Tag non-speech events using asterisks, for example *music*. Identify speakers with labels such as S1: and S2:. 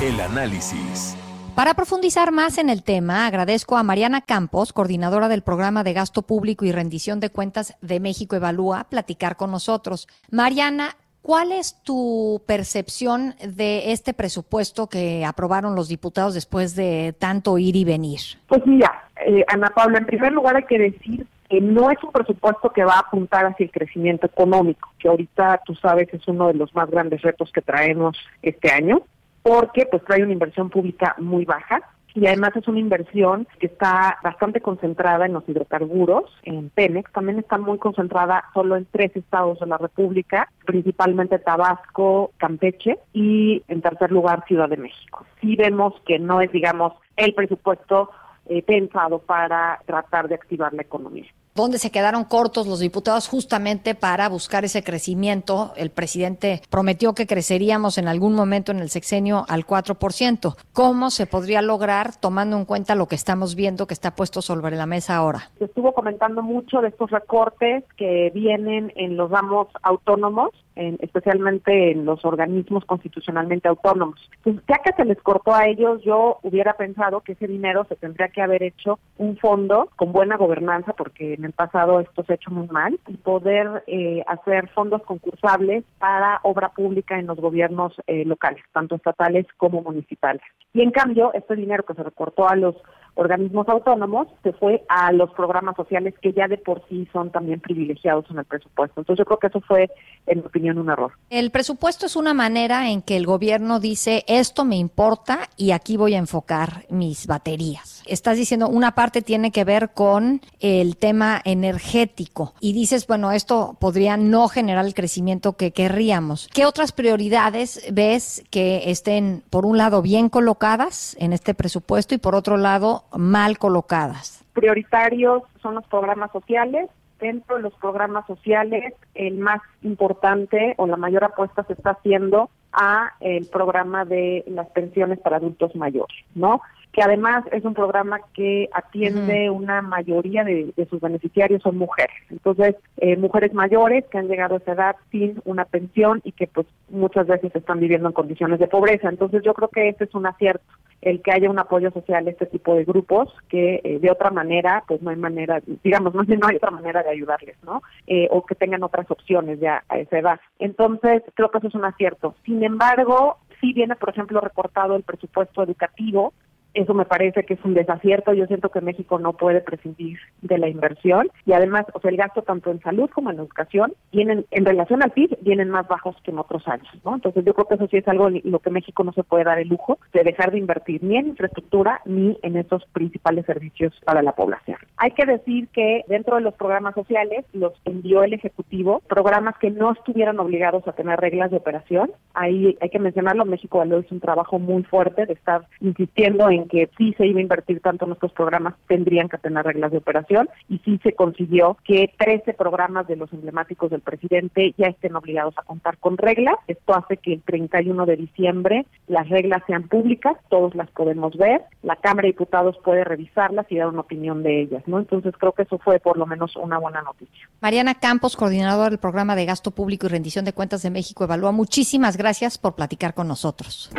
S1: El análisis.
S2: Para profundizar más en el tema, agradezco a Mariana Campos, coordinadora del programa de gasto público y rendición de cuentas de México Evalúa, platicar con nosotros. Mariana, ¿cuál es tu percepción de este presupuesto que aprobaron los diputados después de tanto ir y venir?
S3: Pues mira, eh, Ana Paula, en primer lugar hay que decir que no es un presupuesto que va a apuntar hacia el crecimiento económico, que ahorita tú sabes es uno de los más grandes retos que traemos este año porque pues trae una inversión pública muy baja y además es una inversión que está bastante concentrada en los hidrocarburos, en Pemex, también está muy concentrada solo en tres estados de la República, principalmente Tabasco, Campeche y en tercer lugar Ciudad de México. Sí vemos que no es, digamos, el presupuesto eh, pensado para tratar de activar la economía
S2: donde se quedaron cortos los diputados justamente para buscar ese crecimiento. El presidente prometió que creceríamos en algún momento en el sexenio al 4%. ¿Cómo se podría lograr tomando en cuenta lo que estamos viendo que está puesto sobre la mesa ahora?
S3: Se estuvo comentando mucho de estos recortes que vienen en los ramos autónomos, especialmente en los organismos constitucionalmente autónomos. Pues ya que se les cortó a ellos, yo hubiera pensado que ese dinero se tendría que haber hecho un fondo con buena gobernanza, porque en el pasado esto se ha hecho muy mal, y poder eh, hacer fondos concursables para obra pública en los gobiernos eh, locales, tanto estatales como municipales. Y en cambio, este dinero que se recortó a los organismos autónomos se fue a los programas sociales que ya de por sí son también privilegiados en el presupuesto. Entonces yo creo que eso fue, en mi opinión, un error.
S2: El presupuesto es una manera en que el gobierno dice, esto me importa y aquí voy a enfocar mis baterías. Estás diciendo, una parte tiene que ver con el tema energético y dices, bueno, esto podría no generar el crecimiento que querríamos. ¿Qué otras prioridades ves que estén, por un lado, bien colocadas en este presupuesto y por otro lado, mal colocadas?
S3: Prioritarios son los programas sociales. Dentro de los programas sociales, el más importante o la mayor apuesta se está haciendo a el programa de las pensiones para adultos mayores, ¿no? Que además es un programa que atiende una mayoría de, sus beneficiarios son mujeres. Entonces, eh, mujeres mayores que han llegado a esa edad sin una pensión y que pues muchas veces están viviendo en condiciones de pobreza. Entonces, yo creo que ese es un acierto el que haya un apoyo social a este tipo de grupos que eh, de otra manera pues no hay manera digamos *laughs* no, no hay otra manera de ayudarles no eh, o que tengan otras opciones ya a esa edad entonces creo que eso es un acierto sin embargo sí viene por ejemplo recortado el presupuesto educativo eso me parece que es un desacierto. Yo siento que México no puede prescindir de la inversión y además, o sea, el gasto tanto en salud como en educación vienen en relación al PIB vienen más bajos que en otros años, ¿no? Entonces, yo creo que eso sí es algo lo que México no se puede dar el lujo de dejar de invertir ni en infraestructura ni en esos principales servicios para la población. Hay que decir que dentro de los programas sociales los envió el ejecutivo programas que no estuvieran obligados a tener reglas de operación. Ahí hay que mencionarlo, México lo hizo un trabajo muy fuerte de estar insistiendo en en que sí se iba a invertir tanto en estos programas, tendrían que tener reglas de operación y sí se consiguió que 13 programas de los emblemáticos del presidente ya estén obligados a contar con reglas. Esto hace que el 31 de diciembre las reglas sean públicas, todos las podemos ver, la Cámara de Diputados puede revisarlas y dar una opinión de ellas, ¿no? Entonces creo que eso fue por lo menos una buena noticia.
S2: Mariana Campos, coordinadora del programa de gasto público y rendición de cuentas de México, evalúa. Muchísimas gracias por platicar con nosotros.